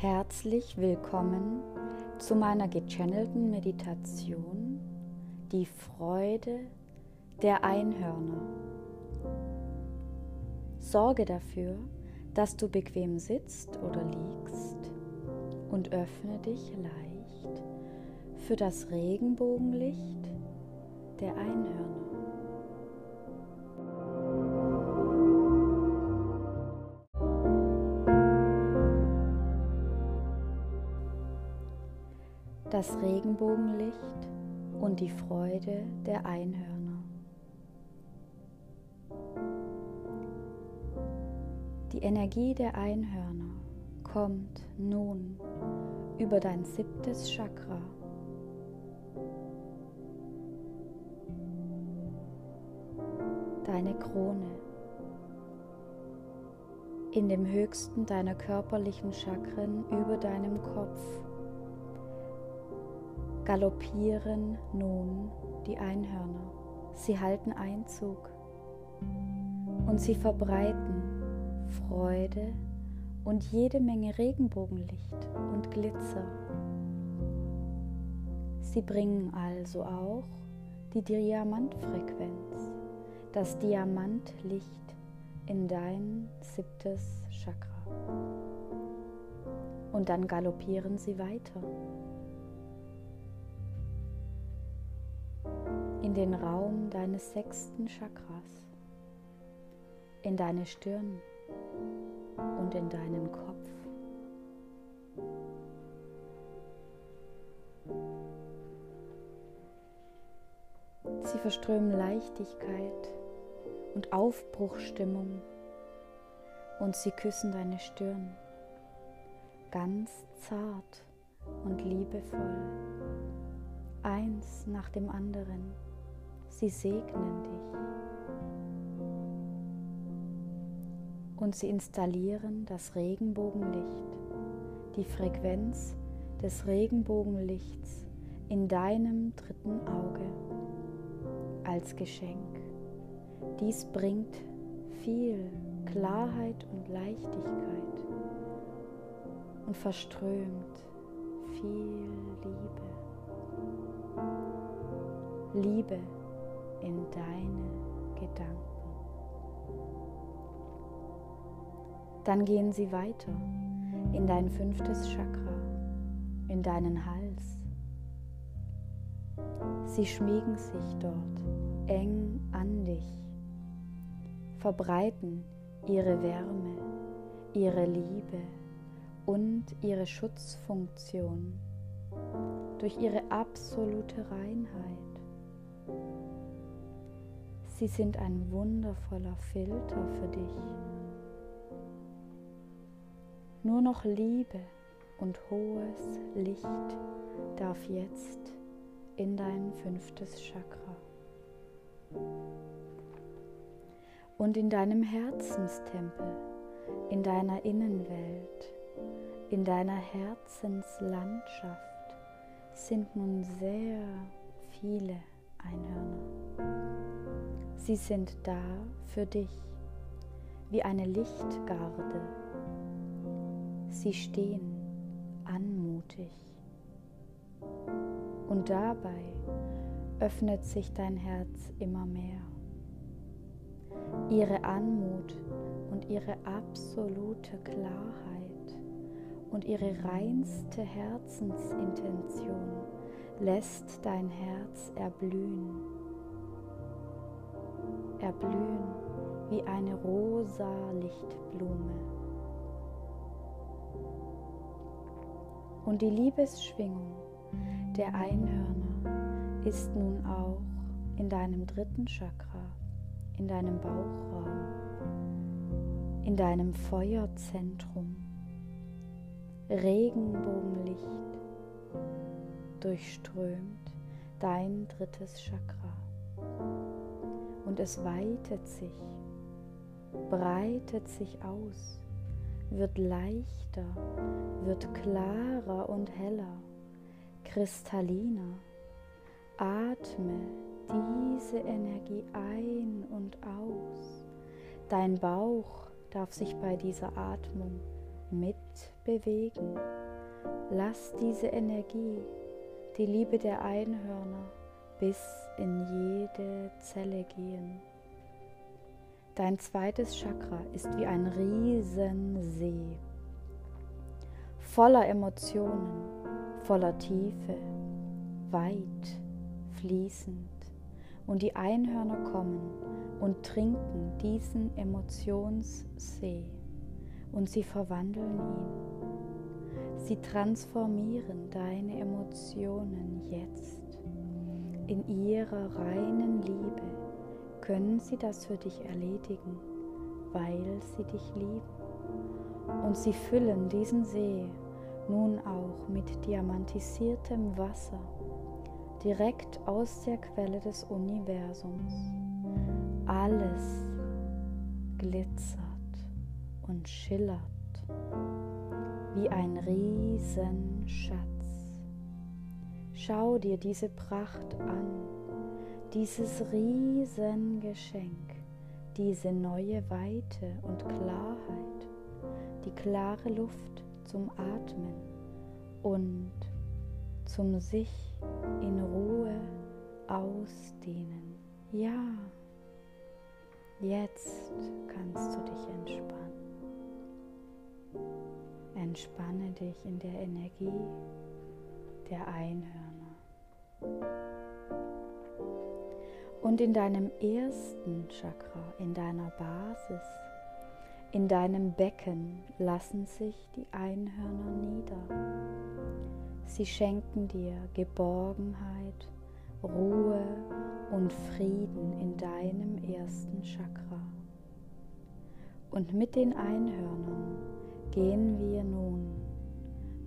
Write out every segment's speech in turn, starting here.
Herzlich willkommen zu meiner gechannelten Meditation Die Freude der Einhörner. Sorge dafür, dass du bequem sitzt oder liegst und öffne dich leicht für das Regenbogenlicht der Einhörner. Das Regenbogenlicht und die Freude der Einhörner. Die Energie der Einhörner kommt nun über dein siebtes Chakra. Deine Krone. In dem höchsten deiner körperlichen Chakren über deinem Kopf galoppieren nun die Einhörner. Sie halten Einzug und sie verbreiten Freude und jede Menge Regenbogenlicht und Glitzer. Sie bringen also auch die Diamantfrequenz, das Diamantlicht in dein siebtes Chakra. Und dann galoppieren sie weiter. In den Raum deines sechsten Chakras, in deine Stirn und in deinen Kopf. Sie verströmen Leichtigkeit und Aufbruchstimmung und sie küssen deine Stirn ganz zart und liebevoll, eins nach dem anderen. Sie segnen dich. Und sie installieren das Regenbogenlicht, die Frequenz des Regenbogenlichts in deinem dritten Auge als Geschenk. Dies bringt viel Klarheit und Leichtigkeit und verströmt viel Liebe. Liebe in deine Gedanken. Dann gehen sie weiter in dein fünftes Chakra, in deinen Hals. Sie schmiegen sich dort eng an dich, verbreiten ihre Wärme, ihre Liebe und ihre Schutzfunktion durch ihre absolute Reinheit Sie sind ein wundervoller Filter für dich. Nur noch Liebe und hohes Licht darf jetzt in dein fünftes Chakra. Und in deinem Herzenstempel, in deiner Innenwelt, in deiner Herzenslandschaft sind nun sehr viele Einhörner. Sie sind da für dich wie eine Lichtgarde. Sie stehen anmutig. Und dabei öffnet sich dein Herz immer mehr. Ihre Anmut und ihre absolute Klarheit und ihre reinste Herzensintention lässt dein Herz erblühen erblühen wie eine rosa Lichtblume. Und die Liebesschwingung der Einhörner ist nun auch in deinem dritten Chakra, in deinem Bauchraum, in deinem Feuerzentrum. Regenbogenlicht durchströmt dein drittes Chakra und es weitet sich, breitet sich aus, wird leichter, wird klarer und heller, kristalliner. Atme diese Energie ein und aus. Dein Bauch darf sich bei dieser Atmung mitbewegen. Lass diese Energie, die Liebe der Einhörner, bis in jede Zelle gehen. Dein zweites Chakra ist wie ein Riesensee, voller Emotionen, voller Tiefe, weit, fließend. Und die Einhörner kommen und trinken diesen Emotionssee und sie verwandeln ihn. Sie transformieren deine Emotionen jetzt. In ihrer reinen Liebe können sie das für dich erledigen, weil sie dich lieben. Und sie füllen diesen See nun auch mit diamantisiertem Wasser direkt aus der Quelle des Universums. Alles glitzert und schillert wie ein Riesenschatz. Schau dir diese Pracht an, dieses Riesengeschenk, diese neue Weite und Klarheit, die klare Luft zum Atmen und zum sich in Ruhe ausdehnen. Ja, jetzt kannst du dich entspannen. Entspanne dich in der Energie der Einhörner. Und in deinem ersten Chakra, in deiner Basis, in deinem Becken lassen sich die Einhörner nieder. Sie schenken dir Geborgenheit, Ruhe und Frieden in deinem ersten Chakra. Und mit den Einhörnern gehen wir nun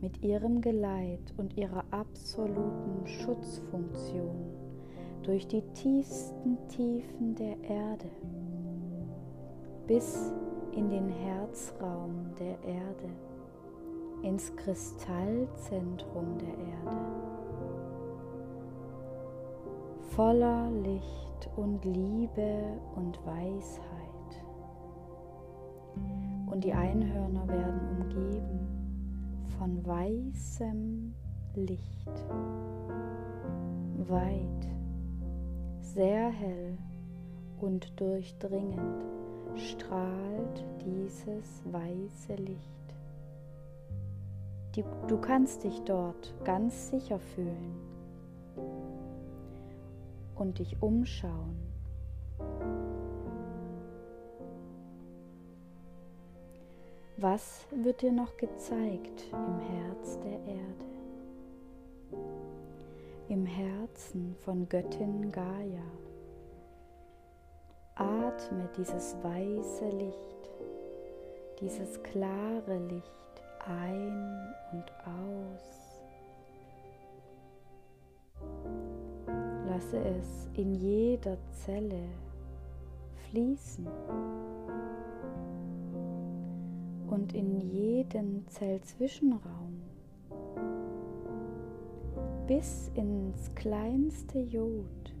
mit ihrem Geleit und ihrer absoluten Schutzfunktion durch die tiefsten Tiefen der Erde bis in den Herzraum der Erde ins Kristallzentrum der Erde, voller Licht und Liebe und Weisheit. Und die Einhörner werden umgeben von weißem Licht, weit, sehr hell und durchdringend strahlt dieses weiße Licht. Die, du kannst dich dort ganz sicher fühlen und dich umschauen. Was wird dir noch gezeigt im Herz der Erde? Im Herzen von Göttin Gaia. Atme dieses weiße Licht, dieses klare Licht ein und aus. Lasse es in jeder Zelle fließen und in jeden Zellzwischenraum. Bis ins kleinste Jod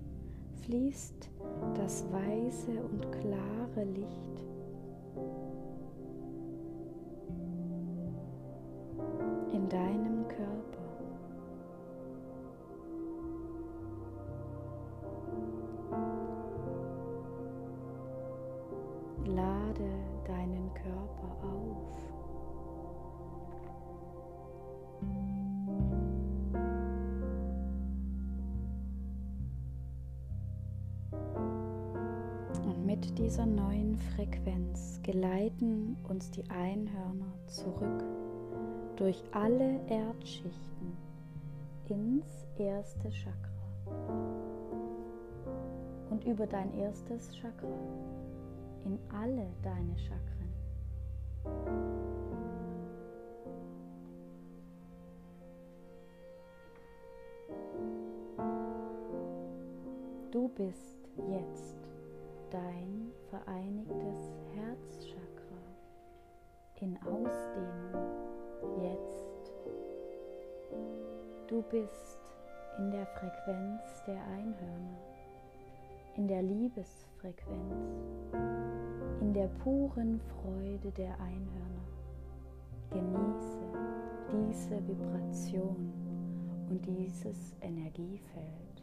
fließt das weiße und klare Licht Körper auf. Und mit dieser neuen Frequenz geleiten uns die Einhörner zurück durch alle Erdschichten ins erste Chakra und über dein erstes Chakra in alle deine Chakren. Du bist jetzt dein vereinigtes Herzchakra in Ausdehnung jetzt. Du bist in der Frequenz der Einhörner, in der Liebesfrequenz, in der puren Freude der Einhörner. Genieße diese Vibration und dieses Energiefeld.